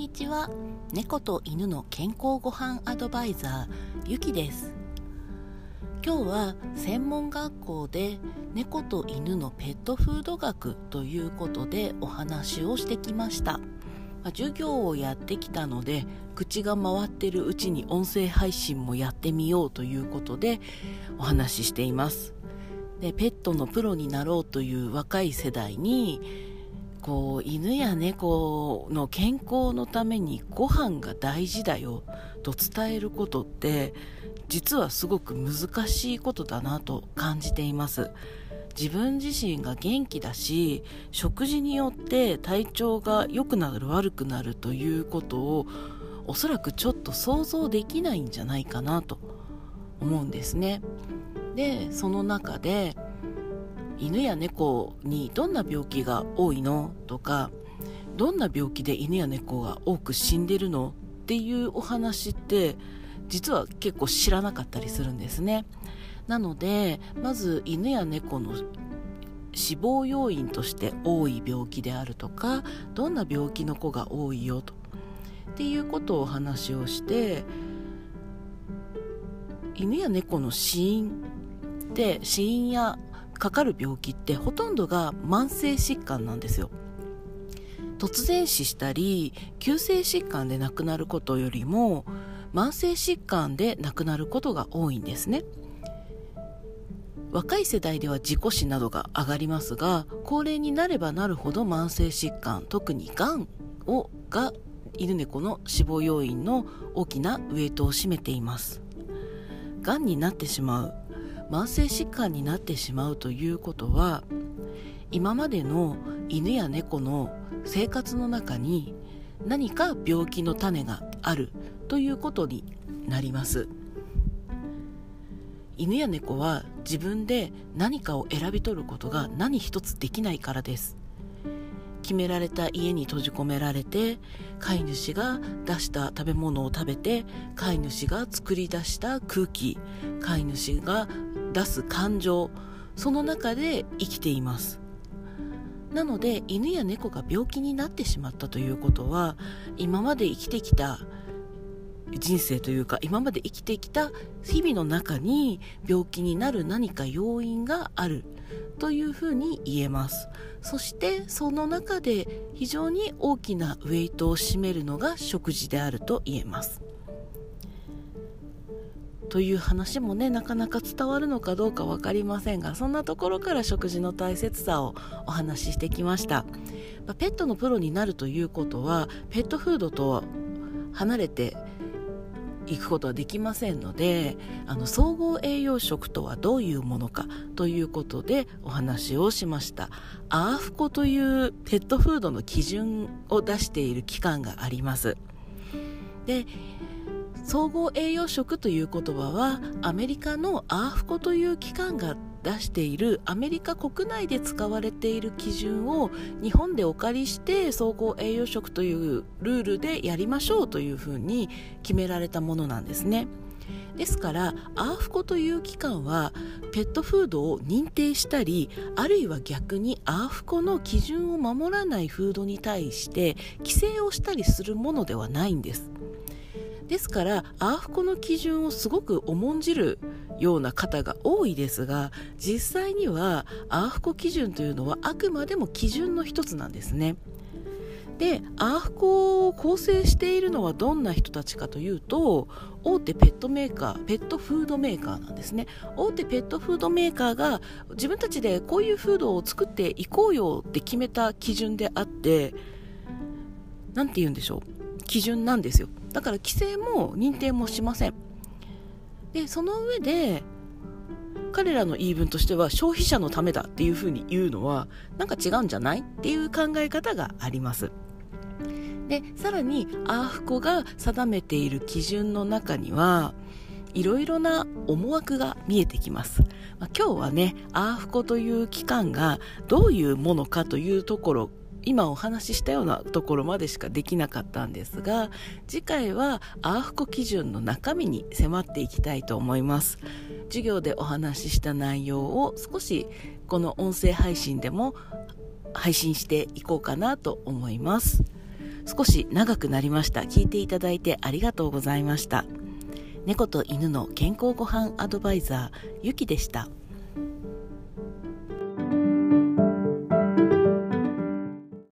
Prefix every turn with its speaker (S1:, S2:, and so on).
S1: にちは。猫と犬の健康ごはんアドバイザーゆきです。今日は専門学校で猫と犬のペットフード学ということでお話をしてきました。授業をやってきたので口が回ってるうちに音声配信もやってみようということでお話ししています。でペットのプロになろうという若い世代にこう犬や猫の健康のためにご飯が大事だよと伝えることって実はすごく難しいことだなと感じています。自分自身が元気だし食事によって体調が良くなる悪くなるということをおそらくちょっと想像できないんじゃないかなと思うんですね。でその中で犬や猫にどんな病気が多いのとかどんな病気で犬や猫が多く死んでるのっていうお話って実は結構知らなかったりするんですね。なのでまず犬や猫の死亡要因として多い病気であるとかどんな病気の子が多いよと。っていうことをお話をして犬や猫の死因って死因やかかる病気ってほとんどが慢性疾患なんですよ。突然死したり急性疾患で亡くなることよりも慢性疾患で亡くなることが多いんですね。若い世代では事故死などが上がりますが高齢になればなるほど慢性疾患特にがんをが犬猫の死亡要因の大きなウエイトを占めています。がんになってしまう慢性疾患になってしまうということは今までの犬や猫の生活の中に何か病気の種があるということになります。犬や猫は自分で何かを選び取ることが何一つできないからです。決められた家に閉じ込められて飼い主が出した食べ物を食べて飼い主が作り出した空気飼い主が出す感情その中で生きています。なので犬や猫が病気になってしまったということは今まで生きてきた人生というか今まで生きてきた日々の中に病気になる何か要因があるというふうに言えます。そしてその中で非常に大きなウェイトを占めるのが食事であると言えます。という話もねなかなか伝わるのかどうか分かりませんがそんなところから食事の大切さをお話ししてきました。まあペットのプロになるということはペットフードと離れていくことはできませんのであの総合栄養食とはどういうものかということでお話をしました。アーフコというペットフードの基準を出している機関があります。で総合栄養食という言葉はアメリカのアーフコという機関が出しているアメリカ国内で使われている基準を日本でお借りして総合栄養食というルールでやりましょうというふうに決められたものなんですね。ですからアーフコという機関はペットフードを認定したりあるいは逆にアーフコの基準を守らないフードに対して規制をしたりするものではないんです。ですからアーフコの基準をすごく重んじるような方が多いですが実際にはアーフコ基準というのはあくまでも基準の一つなんですね。でアーフコを構成しているのはどんな人たちかというと大手ペットメーカーペットフードメーカーなんですね。大手ペットフードメーカーが自分たちでこういうフードを作っていこうよって決めた基準であって何て言うんでしょう。基準なんですよ。だから規制も認定もしません。でその上で彼らの言い分としては消費者のためだっていうふうに言うのはなんか違うんじゃないっていう考え方があります。でさらにアーフコが定めている基準の中にはいろいろな思惑が見えてきます、まあ、今日はねアーフコという機関がどういうものかというところ今お話ししたようなところまでしかできなかったんですが次回はアーフコ基準の中身に迫っていきたいと思います。授業でお話しした内容を少しこの音声配信でも配信していこうかなと思います。少し長くなりました。聞いていただいてありがとうございました。猫と犬の健康ごはんアドバイザーゆきでした。